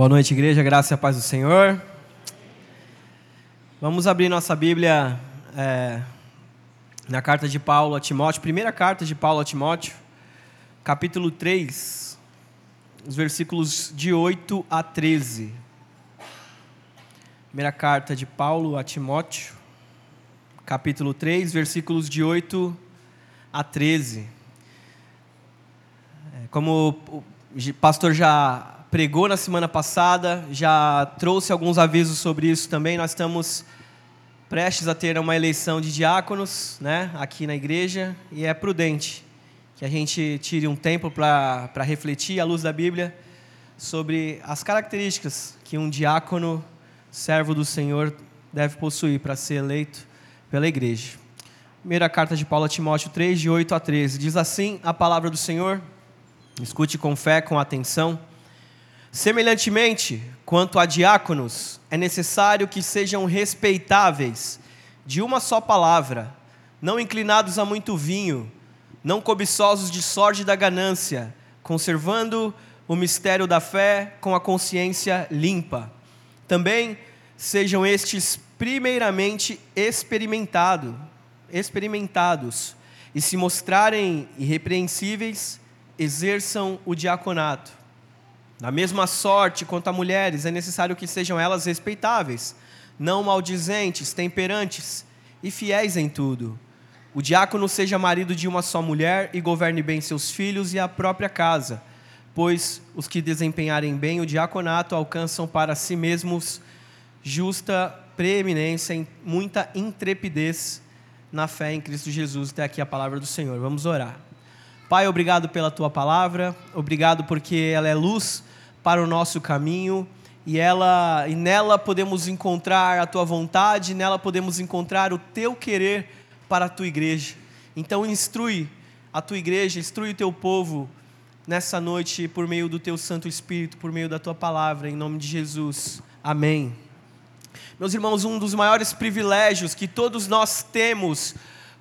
Boa noite, igreja, graça e paz do Senhor. Vamos abrir nossa Bíblia é, na carta de Paulo a Timóteo, primeira carta de Paulo a Timóteo, capítulo 3, os versículos de 8 a 13. Primeira carta de Paulo a Timóteo, capítulo 3, versículos de 8 a 13. É, como o pastor já pregou na semana passada, já trouxe alguns avisos sobre isso também. Nós estamos prestes a ter uma eleição de diáconos né, aqui na igreja e é prudente que a gente tire um tempo para refletir, à luz da Bíblia, sobre as características que um diácono, servo do Senhor, deve possuir para ser eleito pela igreja. Primeira carta de Paulo a Timóteo 3, de 8 a 13. Diz assim a palavra do Senhor. Escute com fé, com atenção. Semelhantemente, quanto a diáconos, é necessário que sejam respeitáveis, de uma só palavra, não inclinados a muito vinho, não cobiçosos de sorte da ganância, conservando o mistério da fé com a consciência limpa. Também sejam estes primeiramente experimentado, experimentados, e se mostrarem irrepreensíveis, exerçam o diaconato. Da mesma sorte quanto a mulheres, é necessário que sejam elas respeitáveis, não maldizentes, temperantes e fiéis em tudo. O diácono seja marido de uma só mulher e governe bem seus filhos e a própria casa, pois os que desempenharem bem o diaconato alcançam para si mesmos justa preeminência e muita intrepidez na fé em Cristo Jesus. Até aqui a palavra do Senhor. Vamos orar. Pai, obrigado pela tua palavra, obrigado porque ela é luz para o nosso caminho e ela e nela podemos encontrar a tua vontade, nela podemos encontrar o teu querer para a tua igreja. Então instrui a tua igreja, instrui o teu povo nessa noite por meio do teu Santo Espírito, por meio da tua palavra, em nome de Jesus. Amém. Meus irmãos, um dos maiores privilégios que todos nós temos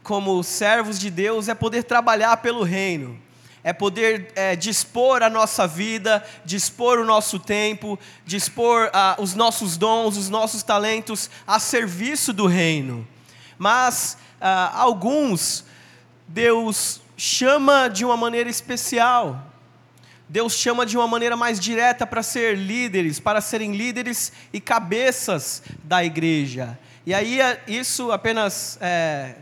como servos de Deus é poder trabalhar pelo reino é poder é, dispor a nossa vida, dispor o nosso tempo, dispor ah, os nossos dons, os nossos talentos a serviço do reino. Mas ah, alguns, Deus chama de uma maneira especial. Deus chama de uma maneira mais direta para ser líderes, para serem líderes e cabeças da igreja. E aí isso apenas é,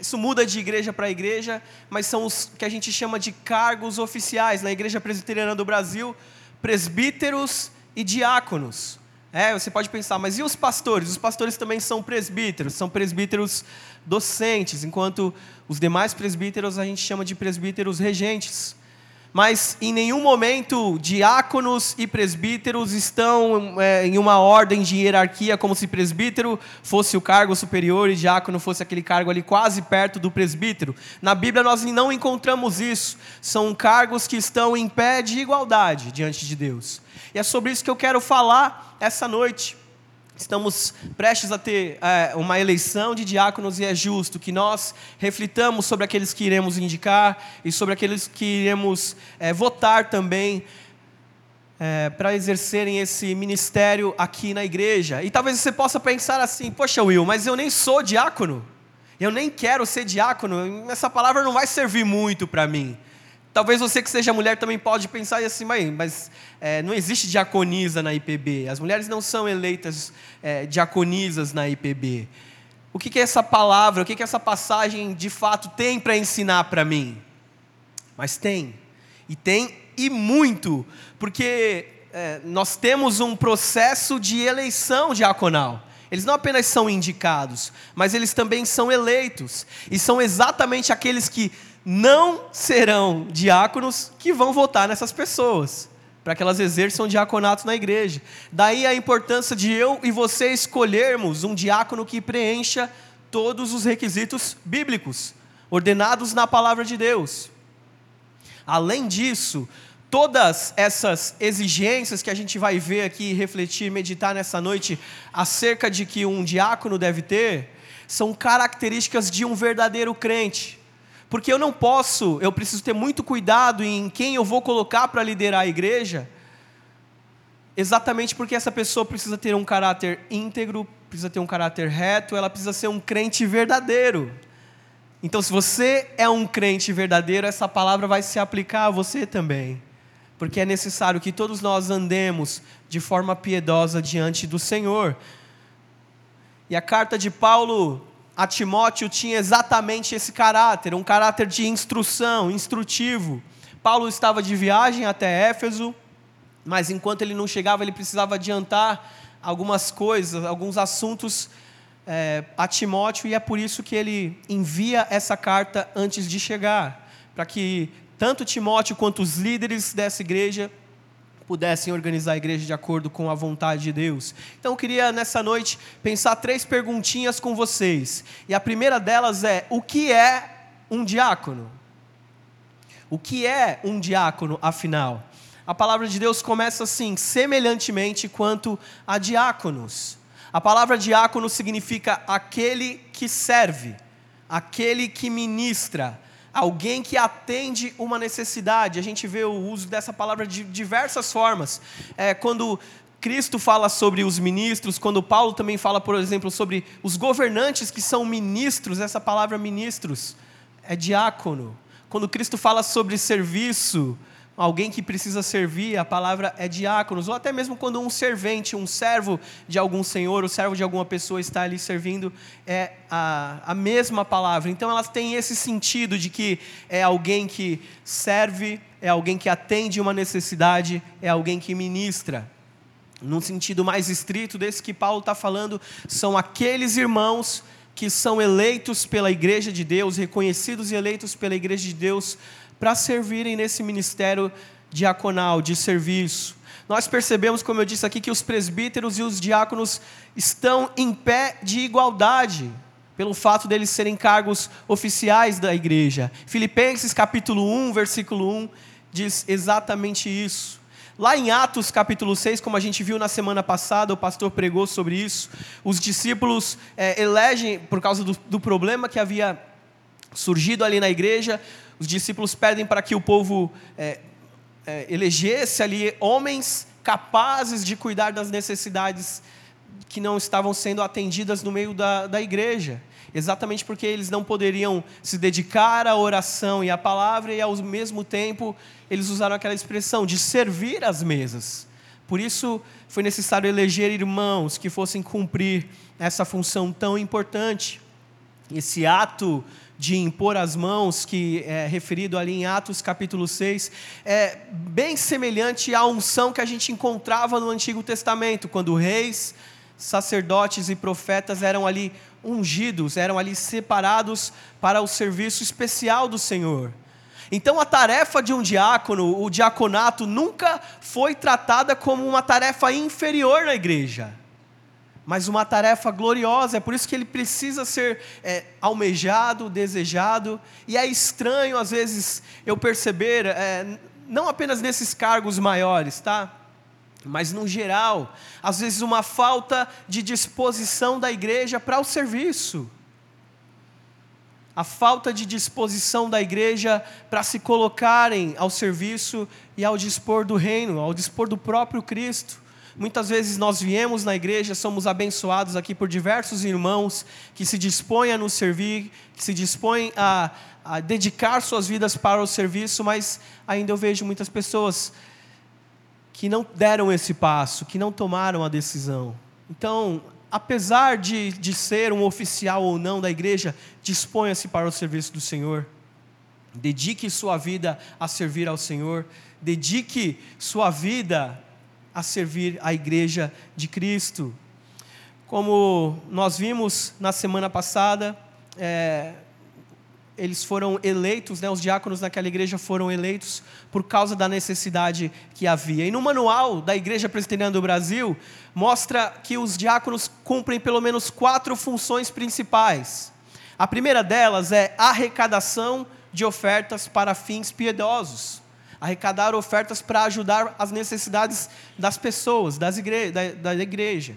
isso muda de igreja para igreja, mas são os que a gente chama de cargos oficiais. Na Igreja Presbiteriana do Brasil, presbíteros e diáconos. É, você pode pensar, mas e os pastores? Os pastores também são presbíteros, são presbíteros docentes, enquanto os demais presbíteros a gente chama de presbíteros regentes mas em nenhum momento diáconos e presbíteros estão é, em uma ordem de hierarquia, como se presbítero fosse o cargo superior e diácono fosse aquele cargo ali quase perto do presbítero. Na Bíblia nós não encontramos isso. São cargos que estão em pé de igualdade diante de Deus. E é sobre isso que eu quero falar essa noite. Estamos prestes a ter é, uma eleição de diáconos e é justo que nós reflitamos sobre aqueles que iremos indicar e sobre aqueles que iremos é, votar também é, para exercerem esse ministério aqui na igreja. E talvez você possa pensar assim: poxa, Will, mas eu nem sou diácono, eu nem quero ser diácono, essa palavra não vai servir muito para mim. Talvez você que seja mulher também pode pensar assim, mas é, não existe diaconisa na IPB. As mulheres não são eleitas é, diaconisas na IPB. O que, que essa palavra, o que, que essa passagem de fato tem para ensinar para mim? Mas tem, e tem e muito, porque é, nós temos um processo de eleição diaconal. Eles não apenas são indicados, mas eles também são eleitos. E são exatamente aqueles que não serão diáconos que vão votar nessas pessoas, para que elas exerçam diaconato na igreja. Daí a importância de eu e você escolhermos um diácono que preencha todos os requisitos bíblicos, ordenados na palavra de Deus. Além disso, todas essas exigências que a gente vai ver aqui, refletir, meditar nessa noite acerca de que um diácono deve ter, são características de um verdadeiro crente. Porque eu não posso, eu preciso ter muito cuidado em quem eu vou colocar para liderar a igreja, exatamente porque essa pessoa precisa ter um caráter íntegro, precisa ter um caráter reto, ela precisa ser um crente verdadeiro. Então, se você é um crente verdadeiro, essa palavra vai se aplicar a você também. Porque é necessário que todos nós andemos de forma piedosa diante do Senhor. E a carta de Paulo a Timóteo tinha exatamente esse caráter, um caráter de instrução, instrutivo. Paulo estava de viagem até Éfeso, mas enquanto ele não chegava, ele precisava adiantar algumas coisas, alguns assuntos é, a Timóteo, e é por isso que ele envia essa carta antes de chegar, para que tanto Timóteo quanto os líderes dessa igreja pudessem organizar a igreja de acordo com a vontade de Deus. Então eu queria nessa noite pensar três perguntinhas com vocês. E a primeira delas é: o que é um diácono? O que é um diácono, afinal? A palavra de Deus começa assim: semelhantemente quanto a diáconos. A palavra diácono significa aquele que serve, aquele que ministra, alguém que atende uma necessidade. A gente vê o uso dessa palavra de diversas formas. É, quando Cristo fala sobre os ministros, quando Paulo também fala, por exemplo, sobre os governantes que são ministros, essa palavra ministros é diácono. Quando Cristo fala sobre serviço, alguém que precisa servir, a palavra é diáconos, ou até mesmo quando um servente, um servo de algum senhor, o servo de alguma pessoa está ali servindo, é a, a mesma palavra. Então elas têm esse sentido de que é alguém que serve, é alguém que atende uma necessidade, é alguém que ministra. Num sentido mais estrito desse que Paulo está falando, são aqueles irmãos que são eleitos pela igreja de Deus, reconhecidos e eleitos pela igreja de Deus, para servirem nesse ministério diaconal, de serviço. Nós percebemos, como eu disse aqui, que os presbíteros e os diáconos estão em pé de igualdade, pelo fato deles serem cargos oficiais da igreja. Filipenses capítulo 1, versículo 1, diz exatamente isso. Lá em Atos capítulo 6, como a gente viu na semana passada, o pastor pregou sobre isso, os discípulos é, elegem, por causa do, do problema que havia surgido ali na igreja, os discípulos pedem para que o povo é, é, elegesse ali homens capazes de cuidar das necessidades que não estavam sendo atendidas no meio da, da igreja. Exatamente porque eles não poderiam se dedicar à oração e à palavra, e ao mesmo tempo eles usaram aquela expressão de servir as mesas. Por isso foi necessário eleger irmãos que fossem cumprir essa função tão importante. Esse ato de impor as mãos, que é referido ali em Atos capítulo 6, é bem semelhante à unção que a gente encontrava no Antigo Testamento, quando reis, sacerdotes e profetas eram ali ungidos, eram ali separados para o serviço especial do Senhor. Então a tarefa de um diácono, o diaconato, nunca foi tratada como uma tarefa inferior na igreja mas uma tarefa gloriosa. É por isso que ele precisa ser é, almejado, desejado. E é estranho, às vezes, eu perceber, é, não apenas nesses cargos maiores, tá? Mas no geral, às vezes, uma falta de disposição da igreja para o serviço. A falta de disposição da igreja para se colocarem ao serviço e ao dispor do reino, ao dispor do próprio Cristo. Muitas vezes nós viemos na igreja, somos abençoados aqui por diversos irmãos que se dispõem a nos servir, que se dispõem a, a dedicar suas vidas para o serviço, mas ainda eu vejo muitas pessoas que não deram esse passo, que não tomaram a decisão. Então, apesar de, de ser um oficial ou não da igreja, disponha-se para o serviço do Senhor. Dedique sua vida a servir ao Senhor. Dedique sua vida a servir a igreja de Cristo. Como nós vimos na semana passada, é, eles foram eleitos, né, os diáconos naquela igreja foram eleitos por causa da necessidade que havia. E no manual da Igreja Presbiteriana do Brasil, mostra que os diáconos cumprem pelo menos quatro funções principais. A primeira delas é arrecadação de ofertas para fins piedosos arrecadar ofertas para ajudar as necessidades das pessoas, das igre da, da igreja.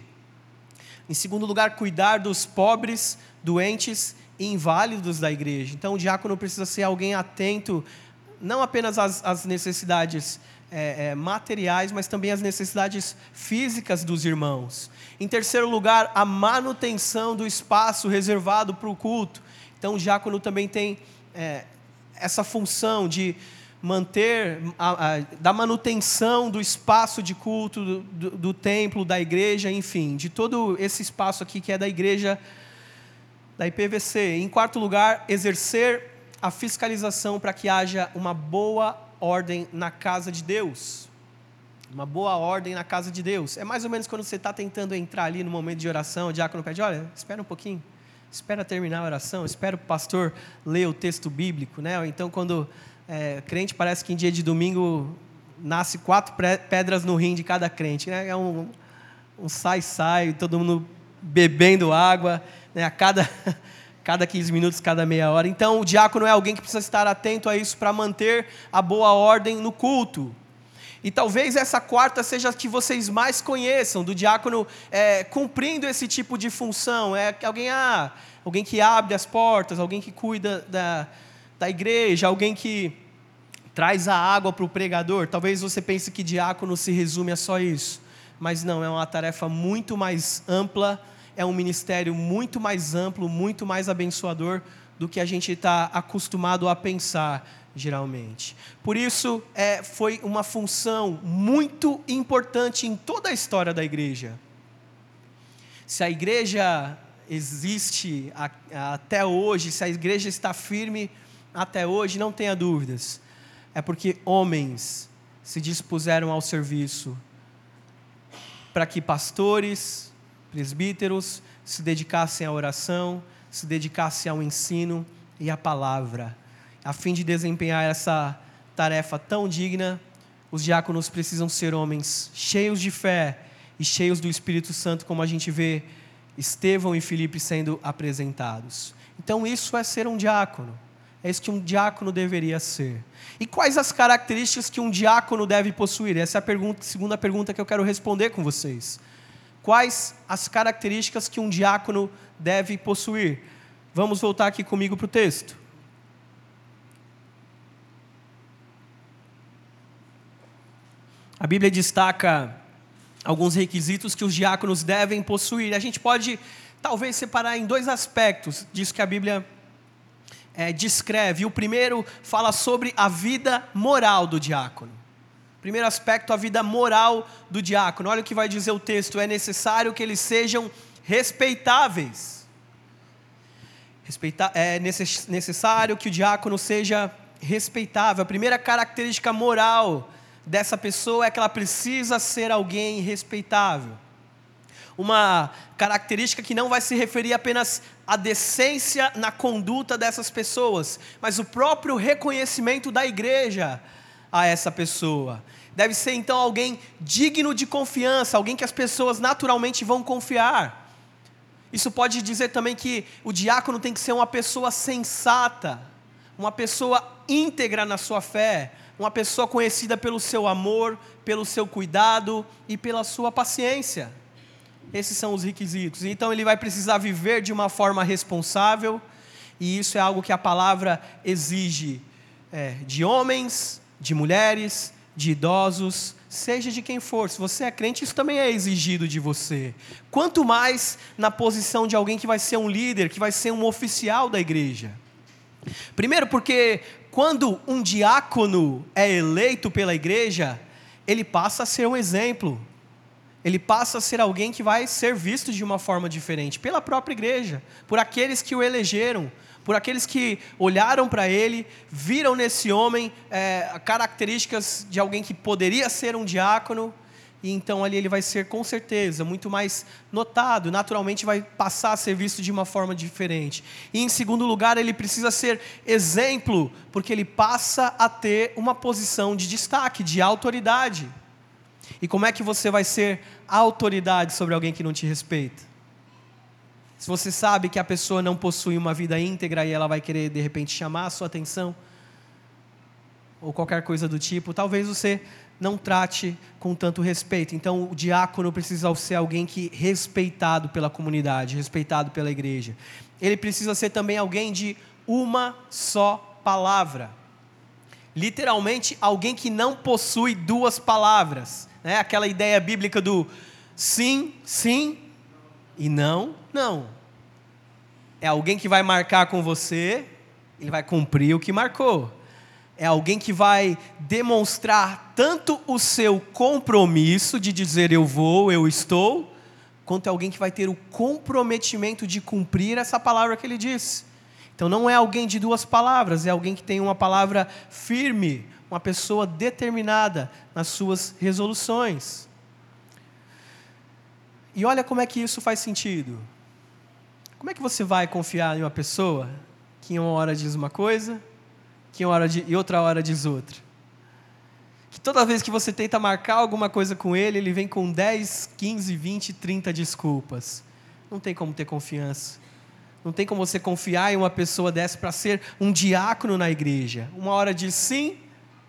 Em segundo lugar, cuidar dos pobres, doentes e inválidos da igreja. Então, o diácono precisa ser alguém atento, não apenas às, às necessidades é, é, materiais, mas também as necessidades físicas dos irmãos. Em terceiro lugar, a manutenção do espaço reservado para o culto. Então, o diácono também tem é, essa função de manter, a, a, da manutenção do espaço de culto, do, do, do, templo, da igreja, enfim, de todo esse espaço aqui que é da igreja da IPVC. Em quarto lugar, exercer a fiscalização para que haja uma boa ordem na casa de Deus. Uma boa ordem na casa de Deus. É mais ou menos quando você está tentando entrar ali no momento de oração, o diácono pede: olha, espera um pouquinho, espera terminar a oração, espera o pastor ler o texto bíblico. Né? Ou então, quando é, crente parece que em dia de domingo nasce quatro pedras no rim de cada crente. Né? É um, sai-sai, todo mundo bebendo água, né? a cada cada 15 minutos, cada meia hora. Então, o diácono é alguém que precisa estar atento a isso para manter a boa ordem no culto. E talvez essa quarta seja a que vocês mais conheçam, do diácono é, cumprindo esse tipo de função. É alguém, ah, alguém que abre as portas, alguém que cuida da, da igreja, alguém que traz a água para o pregador. Talvez você pense que diácono se resume a só isso. Mas não, é uma tarefa muito mais ampla é um ministério muito mais amplo, muito mais abençoador do que a gente está acostumado a pensar geralmente. Por isso, é, foi uma função muito importante em toda a história da igreja. Se a igreja existe a, a, até hoje, se a igreja está firme até hoje, não tenha dúvidas, é porque homens se dispuseram ao serviço para que pastores, presbíteros se dedicassem à oração, se dedicassem ao ensino e à palavra. A fim de desempenhar essa tarefa tão digna, os diáconos precisam ser homens cheios de fé e cheios do Espírito Santo, como a gente vê Estevão e Filipe sendo apresentados. Então, isso é ser um diácono. É isso que um diácono deveria ser. E quais as características que um diácono deve possuir? Essa é a pergunta, segunda pergunta que eu quero responder com vocês quais as características que um diácono deve possuir. Vamos voltar aqui comigo para o texto. A Bíblia destaca alguns requisitos que os diáconos devem possuir. A gente pode, talvez, separar em dois aspectos disso que a Bíblia é, descreve. O primeiro fala sobre a vida moral do diácono. Primeiro aspecto, a vida moral do diácono. Olha o que vai dizer o texto: é necessário que eles sejam respeitáveis. Respeita é necessário que o diácono seja respeitável. A primeira característica moral dessa pessoa é que ela precisa ser alguém respeitável. Uma característica que não vai se referir apenas à decência na conduta dessas pessoas, mas o próprio reconhecimento da igreja a essa pessoa. Deve ser então alguém digno de confiança, alguém que as pessoas naturalmente vão confiar. Isso pode dizer também que o diácono tem que ser uma pessoa sensata, uma pessoa íntegra na sua fé, uma pessoa conhecida pelo seu amor, pelo seu cuidado e pela sua paciência. Esses são os requisitos. Então ele vai precisar viver de uma forma responsável, e isso é algo que a palavra exige é, de homens de mulheres, de idosos, seja de quem for. Se você é crente, isso também é exigido de você. Quanto mais na posição de alguém que vai ser um líder, que vai ser um oficial da igreja. Primeiro, porque quando um diácono é eleito pela igreja, ele passa a ser um exemplo. Ele passa a ser alguém que vai ser visto de uma forma diferente pela própria igreja, por aqueles que o elegeram, por aqueles que olharam para ele, viram nesse homem é, características de alguém que poderia ser um diácono, e então ali ele vai ser com certeza muito mais notado, naturalmente vai passar a ser visto de uma forma diferente. E em segundo lugar, ele precisa ser exemplo, porque ele passa a ter uma posição de destaque, de autoridade. E como é que você vai ser autoridade sobre alguém que não te respeita? Se você sabe que a pessoa não possui uma vida íntegra e ela vai querer de repente chamar a sua atenção, ou qualquer coisa do tipo, talvez você não trate com tanto respeito. Então, o diácono precisa ser alguém que respeitado pela comunidade, respeitado pela igreja. Ele precisa ser também alguém de uma só palavra. literalmente alguém que não possui duas palavras. Né? Aquela ideia bíblica do sim, sim e não, não. É alguém que vai marcar com você, ele vai cumprir o que marcou. É alguém que vai demonstrar tanto o seu compromisso de dizer eu vou, eu estou, quanto é alguém que vai ter o comprometimento de cumprir essa palavra que ele disse. Então não é alguém de duas palavras, é alguém que tem uma palavra firme, uma pessoa determinada nas suas resoluções. E olha como é que isso faz sentido. Como é que você vai confiar em uma pessoa que em uma hora diz uma coisa, que em, hora de, em outra hora diz outra? Que toda vez que você tenta marcar alguma coisa com ele, ele vem com 10, 15, 20, 30 desculpas. Não tem como ter confiança. Não tem como você confiar em uma pessoa dessa para ser um diácono na igreja. Uma hora diz sim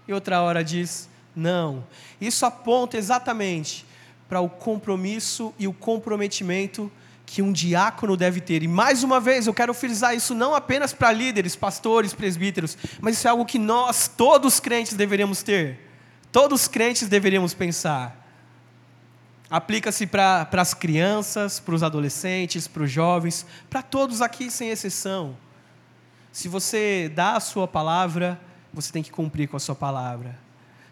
e outra hora diz não. Isso aponta exatamente para o compromisso e o comprometimento que um diácono deve ter. E mais uma vez, eu quero frisar isso não apenas para líderes, pastores, presbíteros, mas isso é algo que nós, todos crentes, deveríamos ter. Todos crentes deveríamos pensar. Aplica-se para as crianças, para os adolescentes, para os jovens, para todos aqui sem exceção. Se você dá a sua palavra, você tem que cumprir com a sua palavra.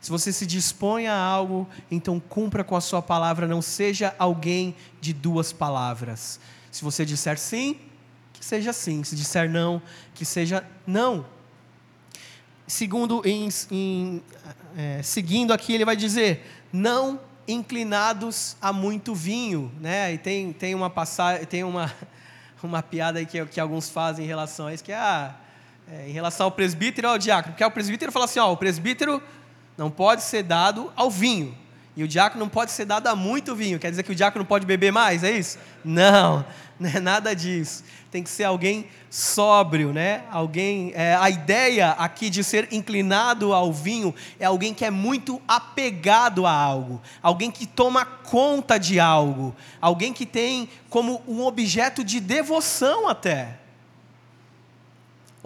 Se você se dispõe a algo, então cumpra com a sua palavra, não seja alguém de duas palavras. Se você disser sim, que seja sim. Se disser não, que seja não. Segundo, em, em, é, seguindo aqui, ele vai dizer: não inclinados a muito vinho, né? E tem, tem uma passagem, tem uma, uma piada aí que, que alguns fazem em relação a isso, que é, ah, é em relação ao presbítero e ao diácono, porque o presbítero fala assim, ó, o presbítero não pode ser dado ao vinho. E o diácono não pode ser dado a muito vinho. Quer dizer que o diácono não pode beber mais, é isso? Não, não é nada disso. Tem que ser alguém sóbrio, né? Alguém. É, a ideia aqui de ser inclinado ao vinho é alguém que é muito apegado a algo, alguém que toma conta de algo, alguém que tem como um objeto de devoção até.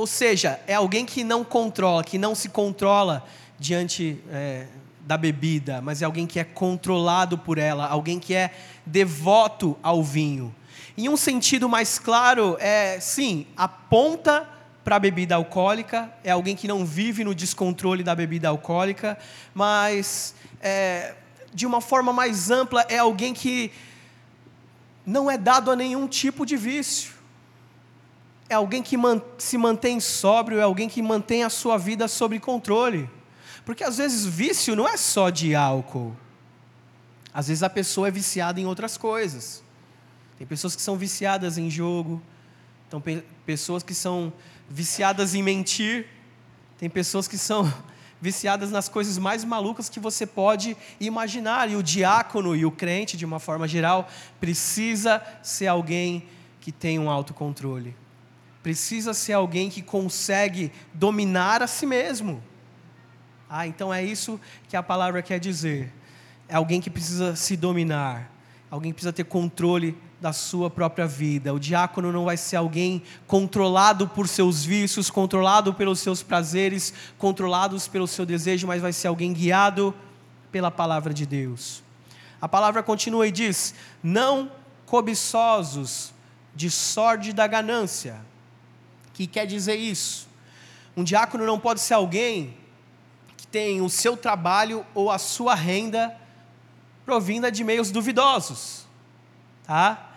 Ou seja, é alguém que não controla, que não se controla diante é, da bebida, mas é alguém que é controlado por ela, alguém que é devoto ao vinho. Em um sentido mais claro, é sim, aponta para a bebida alcoólica, é alguém que não vive no descontrole da bebida alcoólica, mas é, de uma forma mais ampla, é alguém que não é dado a nenhum tipo de vício. É alguém que se mantém sóbrio, é alguém que mantém a sua vida sob controle. Porque às vezes vício não é só de álcool. Às vezes a pessoa é viciada em outras coisas. Tem pessoas que são viciadas em jogo, então pessoas que são viciadas em mentir, tem pessoas que são viciadas nas coisas mais malucas que você pode imaginar. E o diácono e o crente, de uma forma geral, precisa ser alguém que tem um autocontrole. Precisa ser alguém que consegue dominar a si mesmo. Ah, então é isso que a palavra quer dizer. É alguém que precisa se dominar, alguém que precisa ter controle da sua própria vida. O diácono não vai ser alguém controlado por seus vícios, controlado pelos seus prazeres, controlados pelo seu desejo, mas vai ser alguém guiado pela palavra de Deus. A palavra continua e diz: não cobiçosos de sorte da ganância. Que quer dizer isso? Um diácono não pode ser alguém tem o seu trabalho ou a sua renda provinda de meios duvidosos, tá?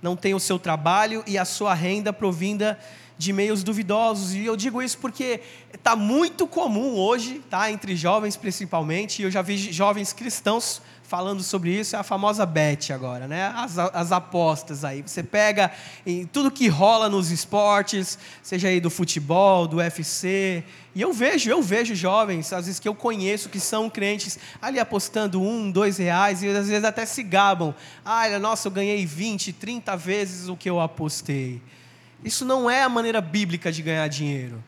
Não tem o seu trabalho e a sua renda provinda de meios duvidosos. E eu digo isso porque está muito comum hoje, tá? Entre jovens principalmente, e eu já vi jovens cristãos falando sobre isso, é a famosa bet agora, né? As, as apostas aí. Você pega em tudo que rola nos esportes, seja aí do futebol, do UFC, e eu vejo, eu vejo jovens, às vezes que eu conheço, que são crentes, ali apostando um, dois reais, e às vezes até se gabam. Ah, nossa, eu ganhei 20, 30 vezes o que eu apostei. Isso não é a maneira bíblica de ganhar dinheiro.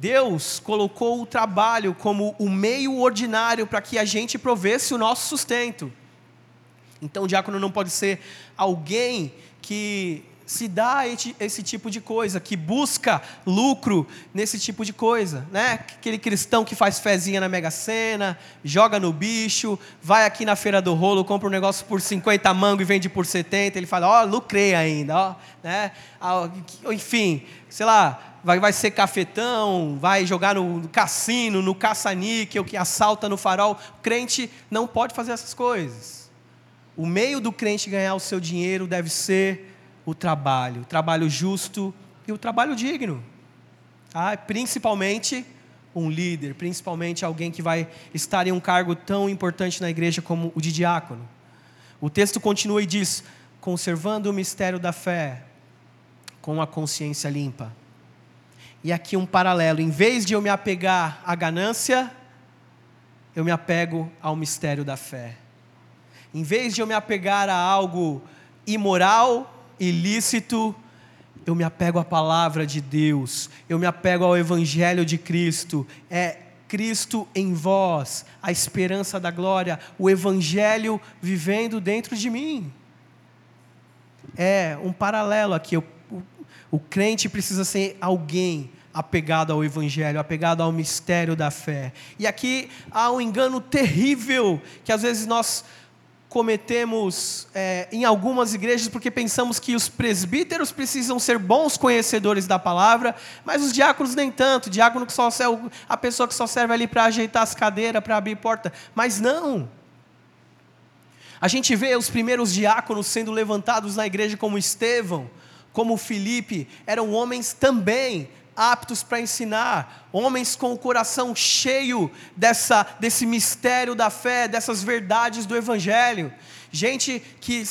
Deus colocou o trabalho como o meio ordinário para que a gente provesse o nosso sustento. Então, o diácono não pode ser alguém que se dá esse tipo de coisa, que busca lucro nesse tipo de coisa, né? Aquele cristão que faz fezinha na Mega Sena, joga no bicho, vai aqui na feira do rolo, compra um negócio por 50 mango e vende por 70, ele fala, ó, oh, lucrei ainda, ó, né? Enfim, sei lá, vai, vai ser cafetão, vai jogar no cassino, no caça-níquel, que assalta no farol. O crente não pode fazer essas coisas. O meio do crente ganhar o seu dinheiro deve ser o trabalho, o trabalho justo e o trabalho digno. Ah, principalmente um líder, principalmente alguém que vai estar em um cargo tão importante na igreja como o de diácono. O texto continua e diz: conservando o mistério da fé com a consciência limpa. E aqui um paralelo: em vez de eu me apegar à ganância, eu me apego ao mistério da fé. Em vez de eu me apegar a algo imoral, ilícito, eu me apego à palavra de Deus, eu me apego ao Evangelho de Cristo. É Cristo em vós, a esperança da glória, o Evangelho vivendo dentro de mim. É um paralelo aqui. O, o crente precisa ser alguém apegado ao Evangelho, apegado ao mistério da fé. E aqui há um engano terrível que às vezes nós cometemos é, em algumas igrejas porque pensamos que os presbíteros precisam ser bons conhecedores da palavra, mas os diáconos nem tanto. Diácono que só serve, a pessoa que só serve ali para ajeitar as cadeiras, para abrir porta. Mas não. A gente vê os primeiros diáconos sendo levantados na igreja como Estevão, como Filipe, eram homens também aptos para ensinar, homens com o coração cheio dessa, desse mistério da fé, dessas verdades do Evangelho, gente que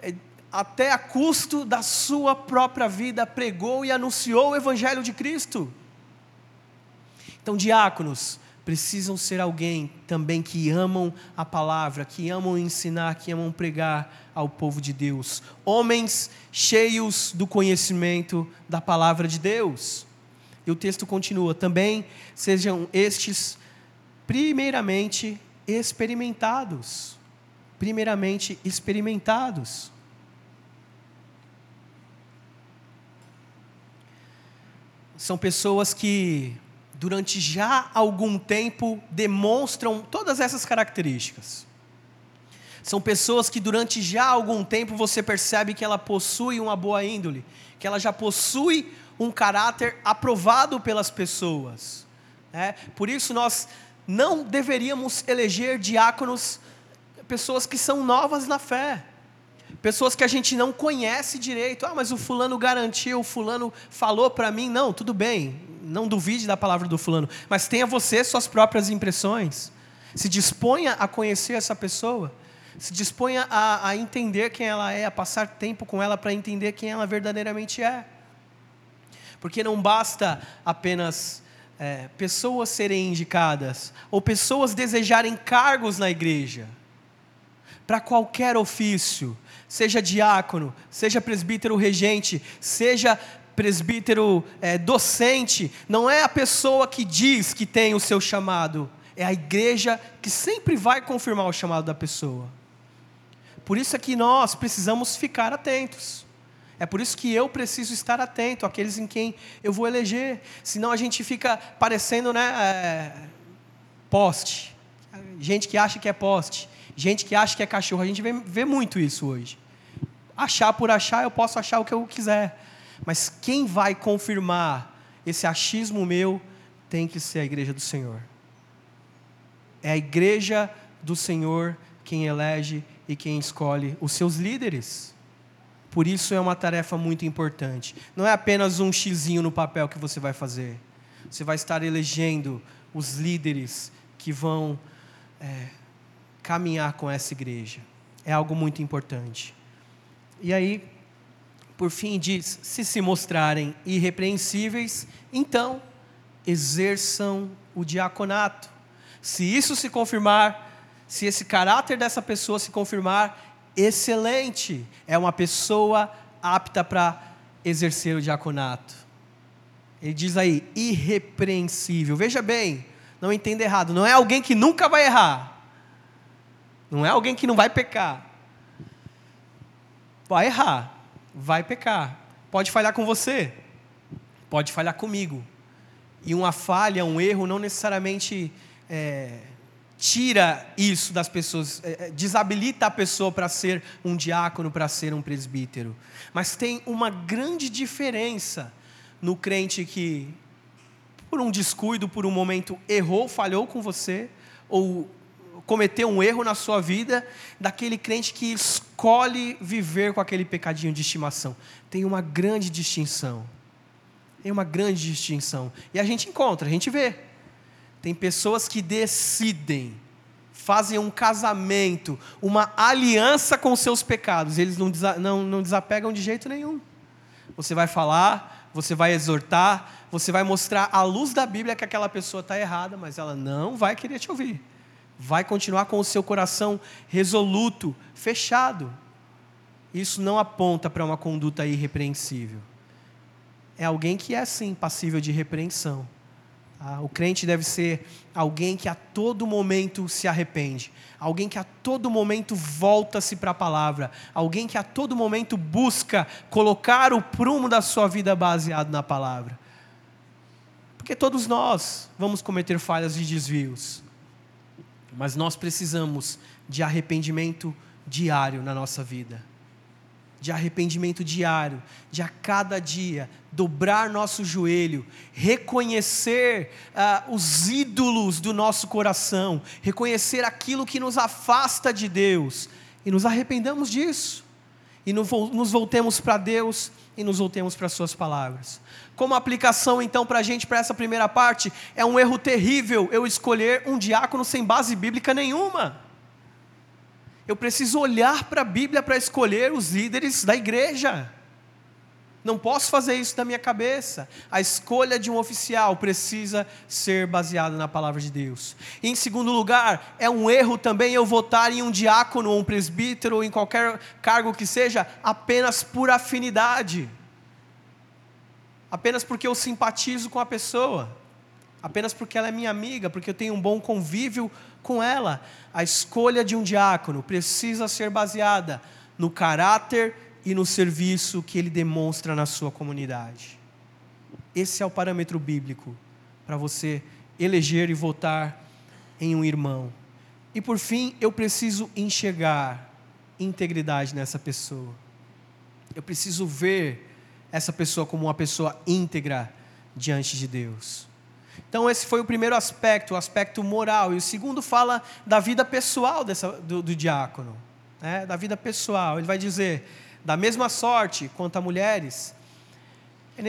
eh, até a custo da sua própria vida pregou e anunciou o Evangelho de Cristo. Então, diáconos, precisam ser alguém também que amam a palavra, que amam ensinar, que amam pregar ao povo de Deus. Homens cheios do conhecimento da palavra de Deus. E o texto continua: também sejam estes, primeiramente, experimentados. Primeiramente, experimentados. São pessoas que, durante já algum tempo, demonstram todas essas características. São pessoas que, durante já algum tempo, você percebe que ela possui uma boa índole, que ela já possui um caráter aprovado pelas pessoas. Né? Por isso, nós não deveríamos eleger diáconos, pessoas que são novas na fé, pessoas que a gente não conhece direito. Ah, mas o fulano garantiu, o fulano falou para mim. Não, tudo bem, não duvide da palavra do fulano, mas tenha você suas próprias impressões. Se disponha a conhecer essa pessoa. Se disponha a, a entender quem ela é, a passar tempo com ela para entender quem ela verdadeiramente é. Porque não basta apenas é, pessoas serem indicadas, ou pessoas desejarem cargos na igreja, para qualquer ofício, seja diácono, seja presbítero regente, seja presbítero é, docente, não é a pessoa que diz que tem o seu chamado, é a igreja que sempre vai confirmar o chamado da pessoa. Por isso é que nós precisamos ficar atentos. É por isso que eu preciso estar atento àqueles em quem eu vou eleger. Senão a gente fica parecendo né, é, poste. Gente que acha que é poste. Gente que acha que é cachorro. A gente vê, vê muito isso hoje. Achar por achar, eu posso achar o que eu quiser. Mas quem vai confirmar esse achismo meu tem que ser a igreja do Senhor. É a igreja do Senhor quem elege e quem escolhe os seus líderes. Por isso é uma tarefa muito importante. Não é apenas um xizinho no papel que você vai fazer. Você vai estar elegendo os líderes que vão é, caminhar com essa igreja. É algo muito importante. E aí, por fim, diz: se se mostrarem irrepreensíveis, então exerçam o diaconato. Se isso se confirmar, se esse caráter dessa pessoa se confirmar, excelente, é uma pessoa apta para exercer o diaconato. Ele diz aí, irrepreensível. Veja bem, não entenda errado, não é alguém que nunca vai errar. Não é alguém que não vai pecar. Vai errar. Vai pecar. Pode falhar com você, pode falhar comigo. E uma falha, um erro, não necessariamente é, tira isso das pessoas, é, é desabilita a pessoa para ser um diácono, para ser um presbítero. Mas tem uma grande diferença no crente que, por um descuido, por um momento, errou, falhou com você, ou cometeu um erro na sua vida, daquele crente que escolhe viver com aquele pecadinho de estimação. Tem uma grande distinção. Tem uma grande distinção. E a gente encontra, a gente vê. Tem pessoas que decidem, fazem um casamento, uma aliança com seus pecados. Eles não, não, não desapegam de jeito nenhum. Você vai falar, você vai exortar, você vai mostrar à luz da Bíblia que aquela pessoa está errada, mas ela não vai querer te ouvir vai continuar com o seu coração resoluto, fechado. Isso não aponta para uma conduta irrepreensível. É alguém que é, sim, passível de repreensão. Tá? O crente deve ser alguém que a todo momento se arrepende, alguém que a todo momento volta-se para a palavra, alguém que a todo momento busca colocar o prumo da sua vida baseado na palavra. Porque todos nós vamos cometer falhas e desvios. Mas nós precisamos de arrependimento diário na nossa vida. De arrependimento diário, de a cada dia dobrar nosso joelho, reconhecer uh, os ídolos do nosso coração, reconhecer aquilo que nos afasta de Deus e nos arrependamos disso. E nos voltemos para Deus e nos voltemos para as Suas palavras. Como aplicação, então, para a gente, para essa primeira parte, é um erro terrível eu escolher um diácono sem base bíblica nenhuma. Eu preciso olhar para a Bíblia para escolher os líderes da igreja. Não posso fazer isso da minha cabeça. A escolha de um oficial precisa ser baseada na palavra de Deus. E, em segundo lugar, é um erro também eu votar em um diácono, ou um presbítero, ou em qualquer cargo que seja, apenas por afinidade apenas porque eu simpatizo com a pessoa, apenas porque ela é minha amiga, porque eu tenho um bom convívio com ela. A escolha de um diácono precisa ser baseada no caráter e no serviço que ele demonstra na sua comunidade. Esse é o parâmetro bíblico para você eleger e votar em um irmão. E por fim, eu preciso enxergar integridade nessa pessoa. Eu preciso ver essa pessoa como uma pessoa íntegra diante de Deus. Então, esse foi o primeiro aspecto, o aspecto moral. E o segundo fala da vida pessoal dessa, do, do diácono, né? da vida pessoal. Ele vai dizer: da mesma sorte quanto a mulheres, é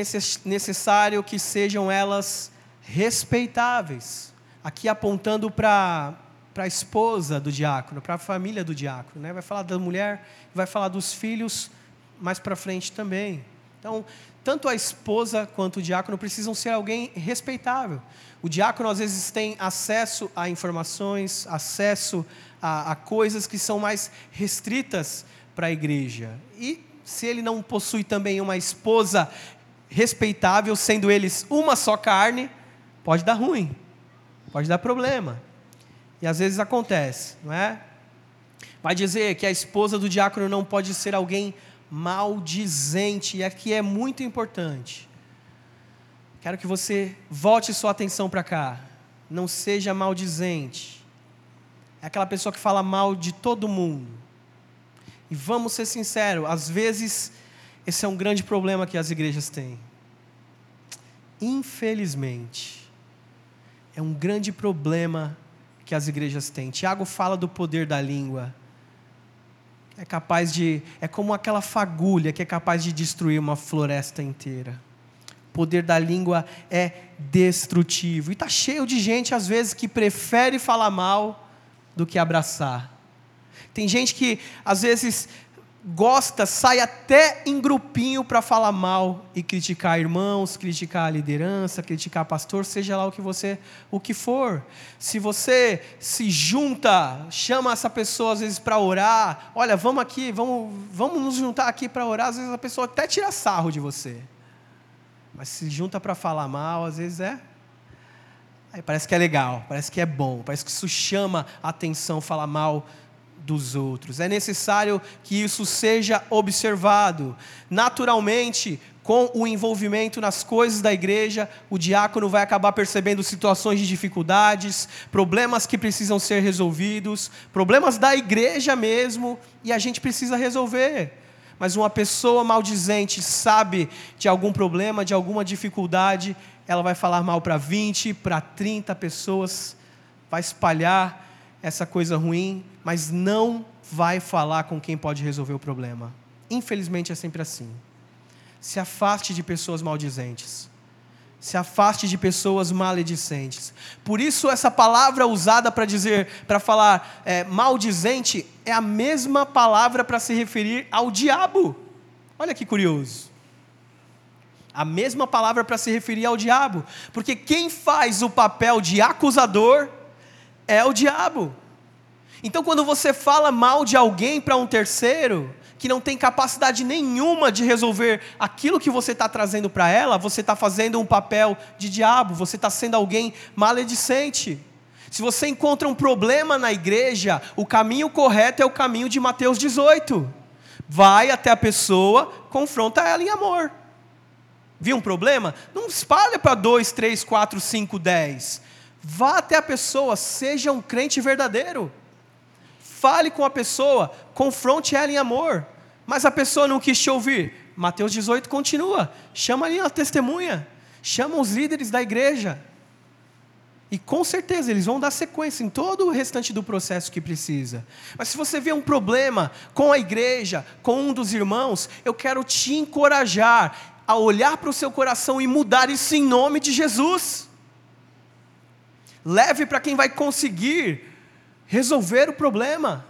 necessário que sejam elas respeitáveis. Aqui apontando para a esposa do diácono, para a família do diácono. Né? Vai falar da mulher, vai falar dos filhos mais para frente também. Então, tanto a esposa quanto o diácono precisam ser alguém respeitável. O diácono, às vezes, tem acesso a informações, acesso a, a coisas que são mais restritas para a igreja. E se ele não possui também uma esposa respeitável, sendo eles uma só carne, pode dar ruim, pode dar problema. E às vezes acontece, não é? Vai dizer que a esposa do diácono não pode ser alguém maldizente. E aqui é muito importante. Quero que você volte sua atenção para cá. Não seja maldizente. É aquela pessoa que fala mal de todo mundo. E vamos ser sinceros, às vezes esse é um grande problema que as igrejas têm. Infelizmente, é um grande problema que as igrejas têm. Tiago fala do poder da língua é capaz de. É como aquela fagulha que é capaz de destruir uma floresta inteira. O poder da língua é destrutivo. E está cheio de gente, às vezes, que prefere falar mal do que abraçar. Tem gente que, às vezes, gosta, sai até em grupinho para falar mal e criticar irmãos, criticar a liderança, criticar pastor, seja lá o que você, o que for. Se você se junta, chama essa pessoa às vezes para orar, olha, vamos aqui, vamos, vamos nos juntar aqui para orar, às vezes a pessoa até tira sarro de você. Mas se junta para falar mal, às vezes é Aí parece que é legal, parece que é bom, parece que isso chama a atenção, falar mal dos outros. É necessário que isso seja observado. Naturalmente, com o envolvimento nas coisas da igreja, o diácono vai acabar percebendo situações de dificuldades, problemas que precisam ser resolvidos, problemas da igreja mesmo, e a gente precisa resolver. Mas uma pessoa maldizente sabe de algum problema, de alguma dificuldade, ela vai falar mal para 20, para 30 pessoas, vai espalhar essa coisa ruim, mas não vai falar com quem pode resolver o problema. Infelizmente é sempre assim se afaste de pessoas maldizentes. Se afaste de pessoas maledicentes. Por isso, essa palavra usada para dizer, para falar é, maldizente, é a mesma palavra para se referir ao diabo. Olha que curioso. A mesma palavra para se referir ao diabo. Porque quem faz o papel de acusador é o diabo. Então, quando você fala mal de alguém para um terceiro, que não tem capacidade nenhuma de resolver aquilo que você está trazendo para ela, você está fazendo um papel de diabo, você está sendo alguém maledicente. Se você encontra um problema na igreja, o caminho correto é o caminho de Mateus 18. Vai até a pessoa, confronta ela em amor. Viu um problema? Não espalha para dois, três, quatro, cinco, dez. Vá até a pessoa, seja um crente verdadeiro fale com a pessoa, confronte ela em amor. Mas a pessoa não quis te ouvir. Mateus 18 continua. Chama ali a testemunha. Chama os líderes da igreja. E com certeza eles vão dar sequência em todo o restante do processo que precisa. Mas se você vê um problema com a igreja, com um dos irmãos, eu quero te encorajar a olhar para o seu coração e mudar isso em nome de Jesus. Leve para quem vai conseguir resolver o problema.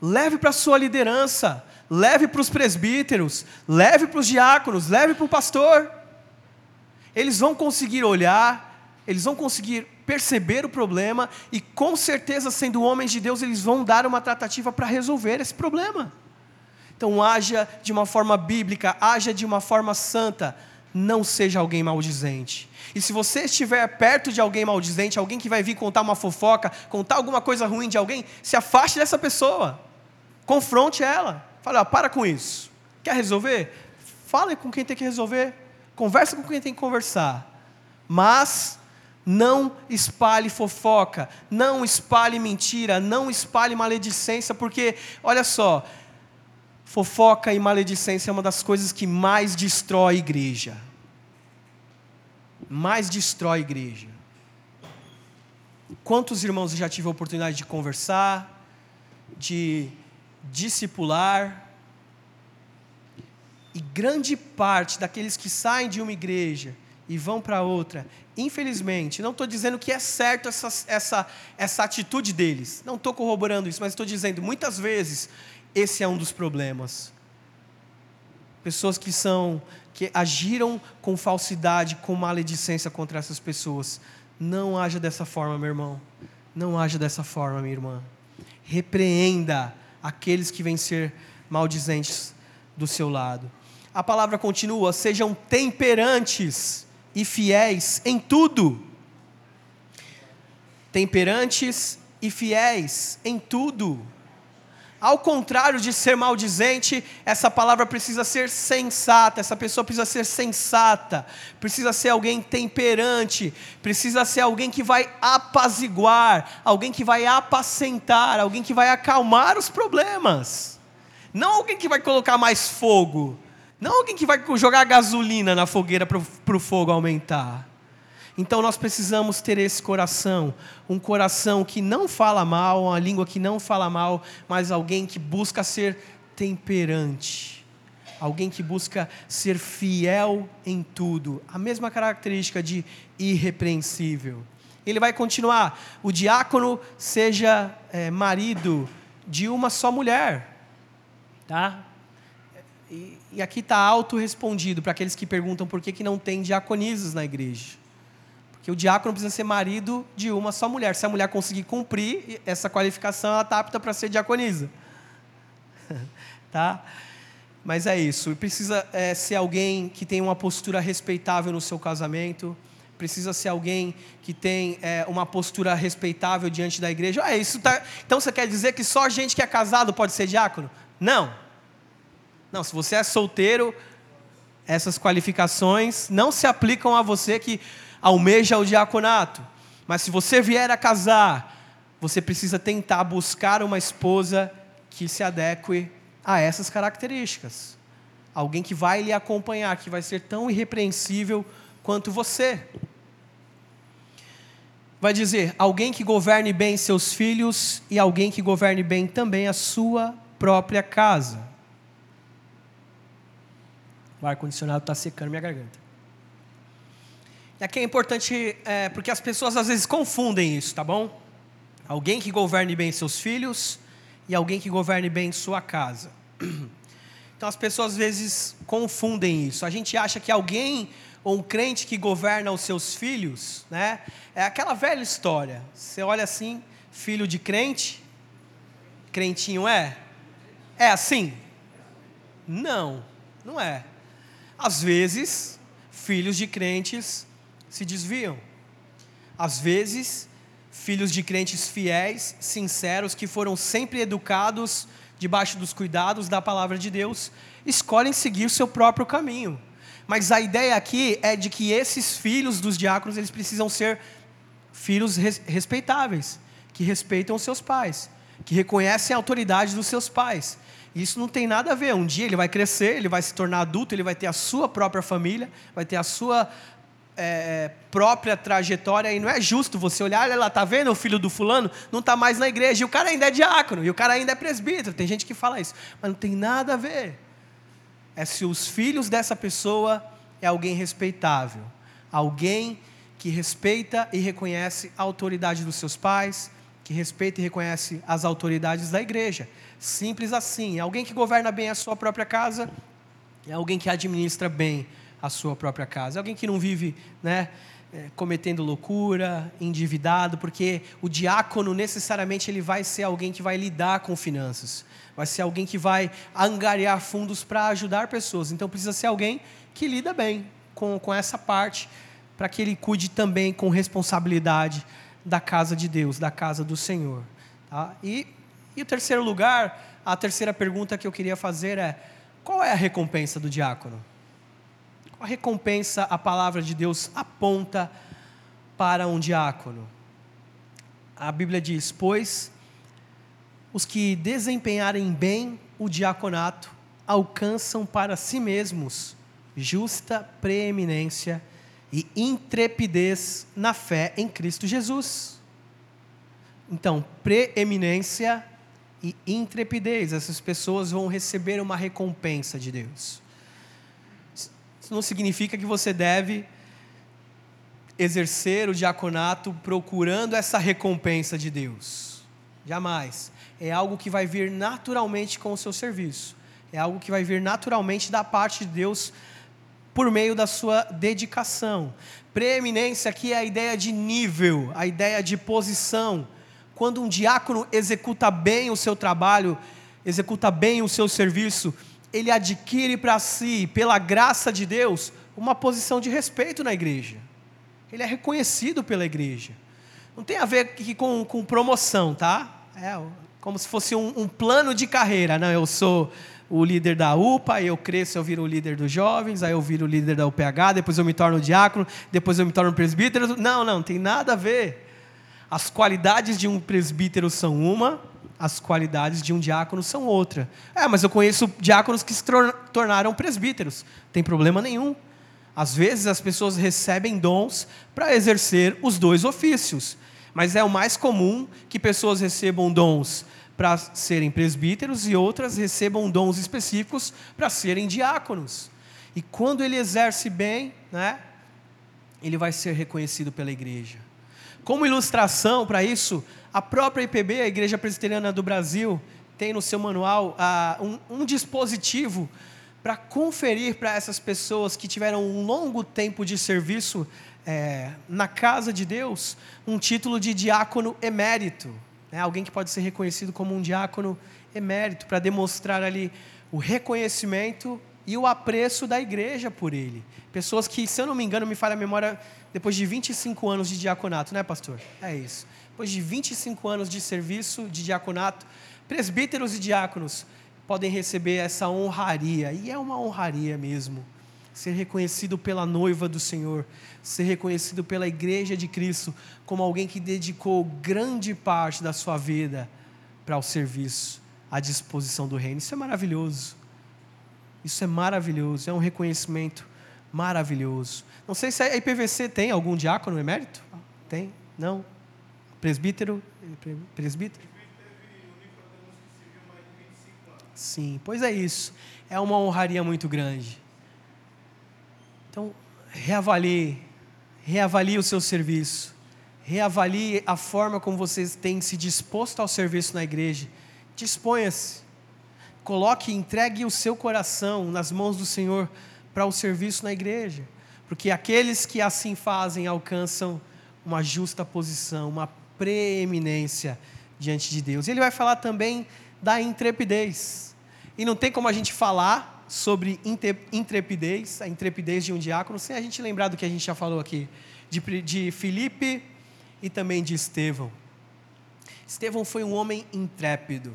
Leve para a sua liderança, leve para os presbíteros, leve para os diáconos, leve para o pastor. Eles vão conseguir olhar, eles vão conseguir perceber o problema e, com certeza, sendo homens de Deus, eles vão dar uma tratativa para resolver esse problema. Então, haja de uma forma bíblica, haja de uma forma santa, não seja alguém maldizente. E se você estiver perto de alguém maldizente, alguém que vai vir contar uma fofoca, contar alguma coisa ruim de alguém, se afaste dessa pessoa. Confronte ela. Fale, ó, para com isso. Quer resolver? Fale com quem tem que resolver. Converse com quem tem que conversar. Mas não espalhe fofoca, não espalhe mentira, não espalhe maledicência, porque, olha só, fofoca e maledicência é uma das coisas que mais destrói a igreja mais destrói a igreja. Quantos irmãos eu já tive a oportunidade de conversar, de discipular, e grande parte daqueles que saem de uma igreja e vão para outra, infelizmente, não estou dizendo que é certo essa, essa, essa atitude deles, não estou corroborando isso, mas estou dizendo, muitas vezes, esse é um dos problemas. Pessoas que são que agiram com falsidade, com maledicência contra essas pessoas. Não haja dessa forma, meu irmão. Não haja dessa forma, minha irmã. Repreenda aqueles que vêm ser maldizentes do seu lado. A palavra continua: sejam temperantes e fiéis em tudo. Temperantes e fiéis em tudo. Ao contrário de ser maldizente, essa palavra precisa ser sensata, essa pessoa precisa ser sensata, precisa ser alguém temperante, precisa ser alguém que vai apaziguar, alguém que vai apacentar, alguém que vai acalmar os problemas. Não alguém que vai colocar mais fogo, não alguém que vai jogar gasolina na fogueira para o fogo aumentar. Então nós precisamos ter esse coração, um coração que não fala mal, uma língua que não fala mal, mas alguém que busca ser temperante, alguém que busca ser fiel em tudo, a mesma característica de irrepreensível. Ele vai continuar: o diácono seja é, marido de uma só mulher, tá? E, aqui está auto-respondido para aqueles que perguntam por que, que não tem diaconisas na igreja que o diácono precisa ser marido de uma só mulher. Se a mulher conseguir cumprir essa qualificação, ela está apta para ser diaconisa. tá? Mas é isso. Precisa é, ser alguém que tenha uma postura respeitável no seu casamento. precisa ser alguém que tem é, uma postura respeitável diante da igreja. Ah, isso tá... Então você quer dizer que só gente que é casado pode ser diácono? Não. Não, se você é solteiro, essas qualificações não se aplicam a você que almeja o diaconato. Mas se você vier a casar, você precisa tentar buscar uma esposa que se adeque a essas características. Alguém que vai lhe acompanhar, que vai ser tão irrepreensível quanto você. Vai dizer: alguém que governe bem seus filhos e alguém que governe bem também a sua própria casa. O ar-condicionado está secando minha garganta. Aqui é importante, é, porque as pessoas às vezes confundem isso, tá bom? Alguém que governe bem seus filhos e alguém que governe bem sua casa. Então as pessoas às vezes confundem isso. A gente acha que alguém ou um crente que governa os seus filhos, né? É aquela velha história. Você olha assim, filho de crente, crentinho é? É assim? Não, não é. Às vezes, filhos de crentes se desviam. Às vezes, filhos de crentes fiéis, sinceros, que foram sempre educados debaixo dos cuidados da palavra de Deus, escolhem seguir o seu próprio caminho. Mas a ideia aqui é de que esses filhos dos diáconos, eles precisam ser filhos respeitáveis, que respeitam os seus pais, que reconhecem a autoridade dos seus pais. Isso não tem nada a ver. Um dia ele vai crescer, ele vai se tornar adulto, ele vai ter a sua própria família, vai ter a sua é, própria trajetória e não é justo você olhar, olha lá, tá vendo o filho do fulano? Não está mais na igreja, e o cara ainda é diácono, e o cara ainda é presbítero. Tem gente que fala isso, mas não tem nada a ver. É se os filhos dessa pessoa é alguém respeitável, alguém que respeita e reconhece a autoridade dos seus pais, que respeita e reconhece as autoridades da igreja. Simples assim. É alguém que governa bem a sua própria casa, é alguém que administra bem a sua própria casa. Alguém que não vive né, é, cometendo loucura, endividado, porque o diácono necessariamente ele vai ser alguém que vai lidar com finanças, vai ser alguém que vai angariar fundos para ajudar pessoas. Então precisa ser alguém que lida bem com, com essa parte, para que ele cuide também com responsabilidade da casa de Deus, da casa do Senhor. Tá? E, e o terceiro lugar, a terceira pergunta que eu queria fazer é: qual é a recompensa do diácono? A recompensa a palavra de Deus aponta para um diácono. A Bíblia diz: Pois os que desempenharem bem o diaconato alcançam para si mesmos justa preeminência e intrepidez na fé em Cristo Jesus. Então, preeminência e intrepidez, essas pessoas vão receber uma recompensa de Deus. Isso não significa que você deve exercer o diaconato procurando essa recompensa de Deus. Jamais. É algo que vai vir naturalmente com o seu serviço. É algo que vai vir naturalmente da parte de Deus por meio da sua dedicação. Preeminência aqui é a ideia de nível, a ideia de posição. Quando um diácono executa bem o seu trabalho, executa bem o seu serviço, ele adquire para si, pela graça de Deus, uma posição de respeito na igreja. Ele é reconhecido pela igreja. Não tem a ver com, com promoção, tá? É como se fosse um, um plano de carreira. Não, eu sou o líder da UPA, eu cresço, eu viro o líder dos jovens, aí eu viro o líder da UPH, depois eu me torno diácono, depois eu me torno presbítero. Não, não tem nada a ver. As qualidades de um presbítero são uma, as qualidades de um diácono são outra. É, mas eu conheço diáconos que se tornaram presbíteros. Tem problema nenhum. Às vezes as pessoas recebem dons para exercer os dois ofícios, mas é o mais comum que pessoas recebam dons para serem presbíteros e outras recebam dons específicos para serem diáconos. E quando ele exerce bem, né, ele vai ser reconhecido pela igreja. Como ilustração para isso, a própria IPB, a Igreja Presbiteriana do Brasil, tem no seu manual uh, um, um dispositivo para conferir para essas pessoas que tiveram um longo tempo de serviço é, na casa de Deus um título de diácono emérito. Né? Alguém que pode ser reconhecido como um diácono emérito, para demonstrar ali o reconhecimento e o apreço da igreja por ele. Pessoas que, se eu não me engano, me falha a memória, depois de 25 anos de diaconato, né, pastor? É isso. Depois de 25 anos de serviço de diaconato, presbíteros e diáconos podem receber essa honraria, e é uma honraria mesmo. Ser reconhecido pela noiva do Senhor, ser reconhecido pela igreja de Cristo como alguém que dedicou grande parte da sua vida para o serviço, à disposição do reino. Isso é maravilhoso. Isso é maravilhoso, é um reconhecimento maravilhoso. Não sei se a IPVC tem algum diácono emérito? Tem? Não? Presbítero? Presbítero? Sim, pois é isso. É uma honraria muito grande. Então, reavalie, reavalie o seu serviço. Reavalie a forma como você tem se disposto ao serviço na igreja. Disponha-se. Coloque, entregue o seu coração nas mãos do Senhor para o serviço na igreja. Porque aqueles que assim fazem alcançam uma justa posição, uma preeminência diante de Deus. Ele vai falar também da intrepidez. E não tem como a gente falar sobre intrepidez, a intrepidez de um diácono, sem a gente lembrar do que a gente já falou aqui, de, de Filipe e também de Estevão. Estevão foi um homem intrépido.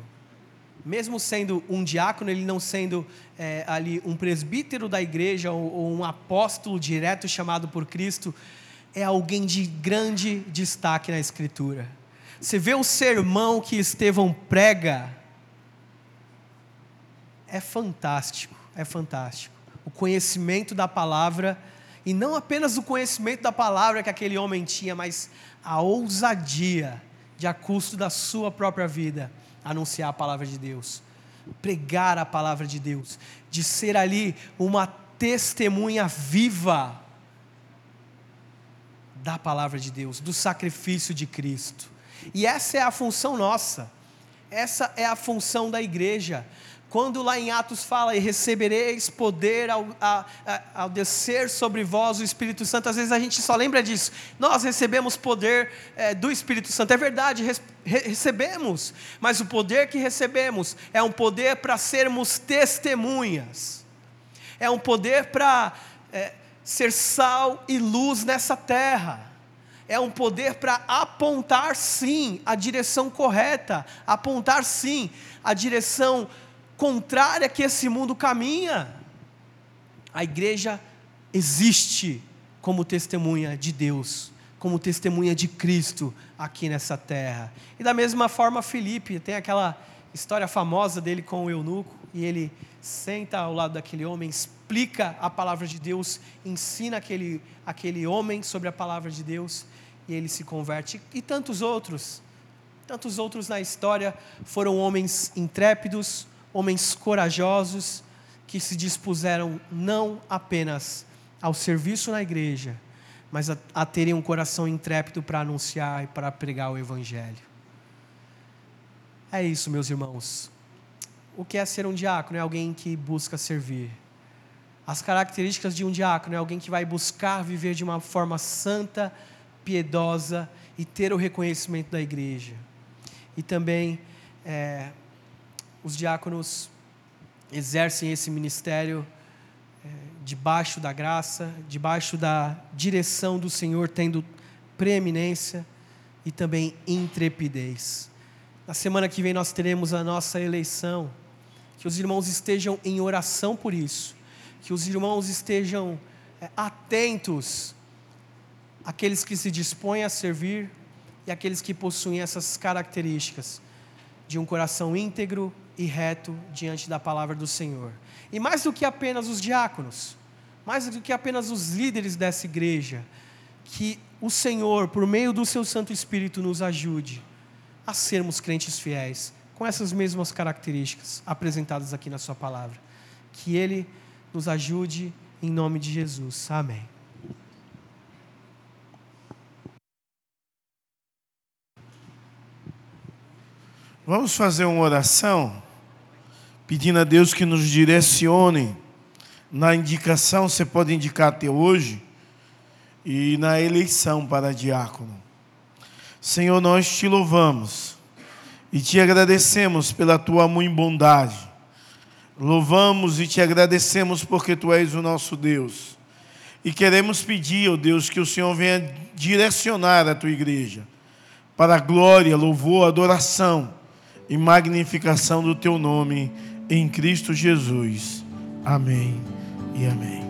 Mesmo sendo um diácono, ele não sendo é, ali um presbítero da igreja ou, ou um apóstolo direto chamado por Cristo, é alguém de grande destaque na Escritura. Você vê o sermão que Estevão prega, é fantástico, é fantástico. O conhecimento da palavra, e não apenas o conhecimento da palavra que aquele homem tinha, mas a ousadia de a custo da sua própria vida anunciar a palavra de Deus, pregar a palavra de Deus, de ser ali uma testemunha viva da palavra de Deus, do sacrifício de Cristo. E essa é a função nossa, essa é a função da igreja. Quando lá em Atos fala, e recebereis poder ao, a, a, ao descer sobre vós o Espírito Santo, às vezes a gente só lembra disso. Nós recebemos poder é, do Espírito Santo, é verdade, re, recebemos, mas o poder que recebemos é um poder para sermos testemunhas, é um poder para é, ser sal e luz nessa terra é um poder para apontar sim a direção correta, apontar sim a direção contrária que esse mundo caminha. A igreja existe como testemunha de Deus, como testemunha de Cristo aqui nessa terra. E da mesma forma, Felipe tem aquela história famosa dele com o eunuco, e ele senta ao lado daquele homem, explica a palavra de Deus, ensina aquele, aquele homem sobre a palavra de Deus, e ele se converte. E tantos outros, tantos outros na história foram homens intrépidos, homens corajosos que se dispuseram não apenas ao serviço na igreja, mas a, a terem um coração intrépido para anunciar e para pregar o Evangelho. É isso, meus irmãos. O que é ser um diácono? É alguém que busca servir. As características de um diácono é alguém que vai buscar viver de uma forma santa, piedosa e ter o reconhecimento da igreja. E também é, os diáconos exercem esse ministério é, debaixo da graça, debaixo da direção do Senhor, tendo preeminência e também intrepidez. Na semana que vem nós teremos a nossa eleição. Que os irmãos estejam em oração por isso. Que os irmãos estejam é, atentos àqueles que se dispõem a servir e aqueles que possuem essas características de um coração íntegro, e reto diante da palavra do Senhor. E mais do que apenas os diáconos, mais do que apenas os líderes dessa igreja, que o Senhor, por meio do seu Santo Espírito, nos ajude a sermos crentes fiéis, com essas mesmas características apresentadas aqui na Sua palavra. Que Ele nos ajude em nome de Jesus. Amém. Vamos fazer uma oração, pedindo a Deus que nos direcione na indicação, você pode indicar até hoje, e na eleição para diácono. Senhor, nós te louvamos e te agradecemos pela tua muito bondade. Louvamos e te agradecemos porque tu és o nosso Deus. E queremos pedir, ó oh Deus, que o Senhor venha direcionar a tua igreja para a glória, louvor, adoração e magnificação do teu nome em Cristo Jesus. Amém e amém.